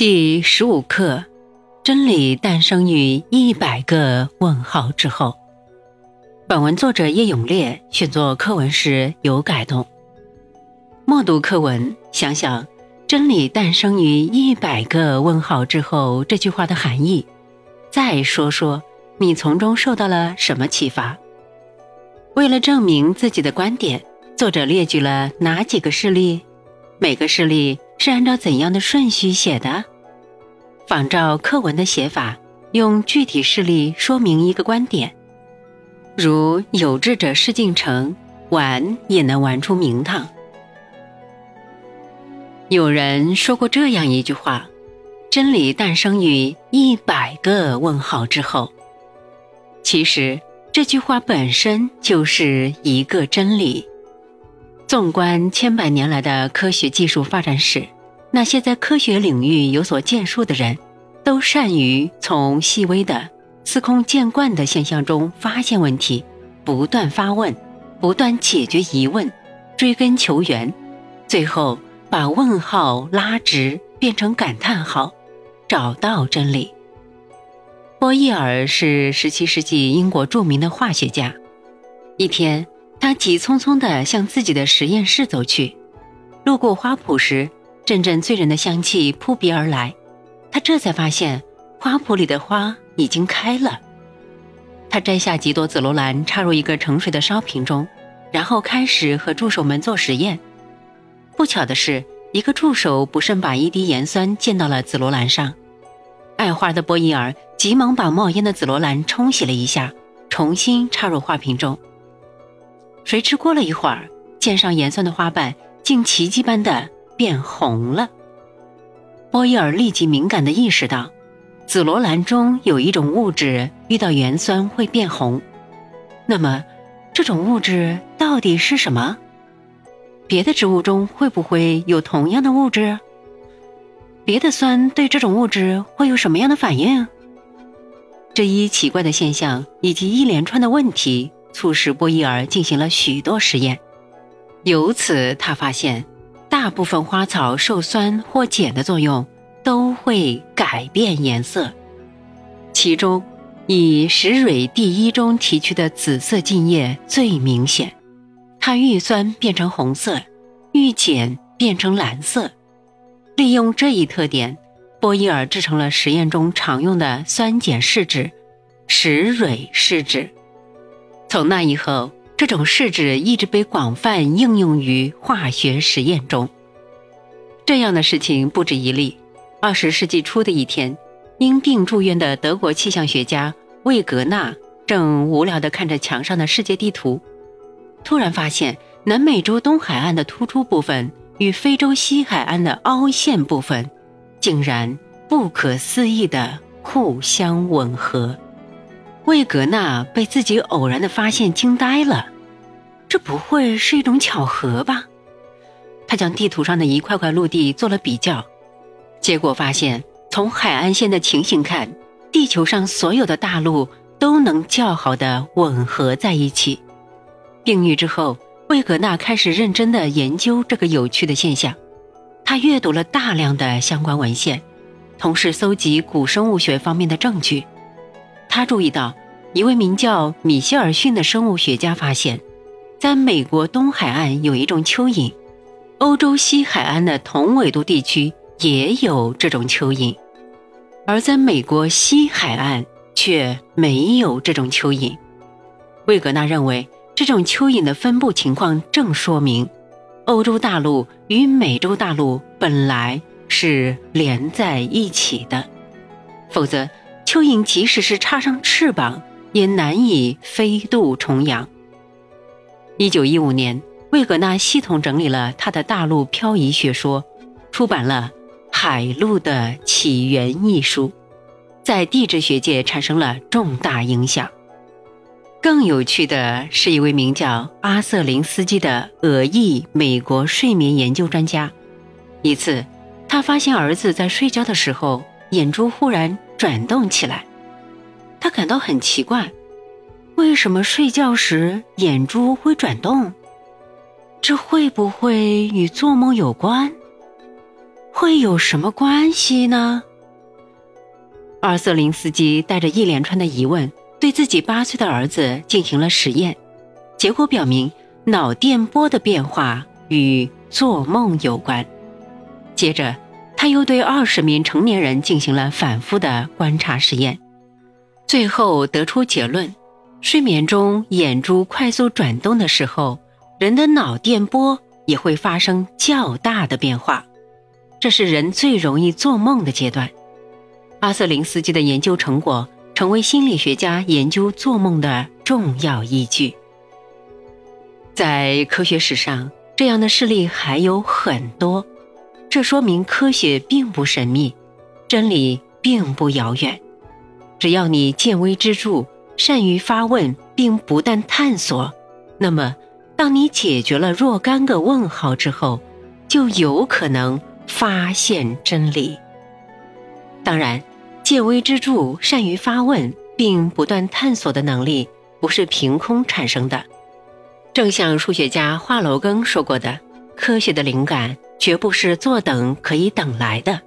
第十五课：真理诞生于一百个问号之后。本文作者叶永烈选作课文时有改动。默读课文，想想“真理诞生于一百个问号之后”这句话的含义，再说说你从中受到了什么启发。为了证明自己的观点，作者列举了哪几个事例？每个事例是按照怎样的顺序写的？仿照课文的写法，用具体事例说明一个观点，如有志者事竟成，玩也能玩出名堂。有人说过这样一句话：“真理诞生于一百个问号之后。”其实这句话本身就是一个真理。纵观千百年来的科学技术发展史。那些在科学领域有所建树的人，都善于从细微的、司空见惯的现象中发现问题，不断发问，不断解决疑问，追根求源，最后把问号拉直，变成感叹号，找到真理。波义尔是17世纪英国著名的化学家。一天，他急匆匆地向自己的实验室走去，路过花圃时。阵阵醉人的香气扑鼻而来，他这才发现花圃里的花已经开了。他摘下几朵紫罗兰，插入一个盛水的烧瓶中，然后开始和助手们做实验。不巧的是，一个助手不慎把一滴盐酸溅到了紫罗兰上。爱花的波伊尔急忙把冒烟的紫罗兰冲洗了一下，重新插入花瓶中。谁知过了一会儿，溅上盐酸的花瓣竟奇迹般的。变红了。波伊尔立即敏感地意识到，紫罗兰中有一种物质遇到盐酸会变红。那么，这种物质到底是什么？别的植物中会不会有同样的物质？别的酸对这种物质会有什么样的反应？这一奇怪的现象以及一连串的问题，促使波伊尔进行了许多实验。由此，他发现。大部分花草受酸或碱的作用都会改变颜色，其中以石蕊第一中提取的紫色茎叶最明显，它遇酸变成红色，遇碱变成蓝色。利用这一特点，波伊尔制成了实验中常用的酸碱试纸——石蕊试纸。从那以后。这种试纸一直被广泛应用于化学实验中。这样的事情不止一例。二十世纪初的一天，因病住院的德国气象学家魏格纳正无聊地看着墙上的世界地图，突然发现南美洲东海岸的突出部分与非洲西海岸的凹陷部分，竟然不可思议地互相吻合。魏格纳被自己偶然的发现惊呆了，这不会是一种巧合吧？他将地图上的一块块陆地做了比较，结果发现，从海岸线的情形看，地球上所有的大陆都能较好的吻合在一起。病愈之后，魏格纳开始认真的研究这个有趣的现象。他阅读了大量的相关文献，同时搜集古生物学方面的证据。他注意到，一位名叫米歇尔逊的生物学家发现，在美国东海岸有一种蚯蚓，欧洲西海岸的同纬度地区也有这种蚯蚓，而在美国西海岸却没有这种蚯蚓。魏格纳认为，这种蚯蚓的分布情况正说明，欧洲大陆与美洲大陆本来是连在一起的，否则。蚯蚓即使是插上翅膀，也难以飞渡重洋。一九一五年，魏格纳系统整理了他的大陆漂移学说，出版了《海陆的起源》一书，在地质学界产生了重大影响。更有趣的是，一位名叫阿瑟林斯基的俄裔美国睡眠研究专家，一次，他发现儿子在睡觉的时候，眼珠忽然。转动起来，他感到很奇怪，为什么睡觉时眼珠会转动？这会不会与做梦有关？会有什么关系呢？二瑟林斯基带着一连串的疑问，对自己八岁的儿子进行了实验，结果表明脑电波的变化与做梦有关。接着，他又对二十名成年人进行了反复的观察实验，最后得出结论：睡眠中眼珠快速转动的时候，人的脑电波也会发生较大的变化，这是人最容易做梦的阶段。阿瑟林斯基的研究成果成为心理学家研究做梦的重要依据。在科学史上，这样的事例还有很多，这说明科学并不神秘，真理并不遥远。只要你见微知著，善于发问并不断探索，那么当你解决了若干个问号之后，就有可能发现真理。当然。见微知著、善于发问并不断探索的能力，不是凭空产生的。正像数学家华罗庚说过的：“科学的灵感绝不是坐等可以等来的。”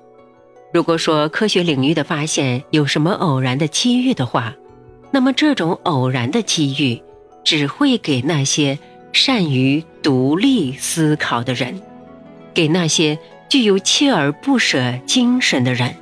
如果说科学领域的发现有什么偶然的机遇的话，那么这种偶然的机遇只会给那些善于独立思考的人，给那些具有锲而不舍精神的人。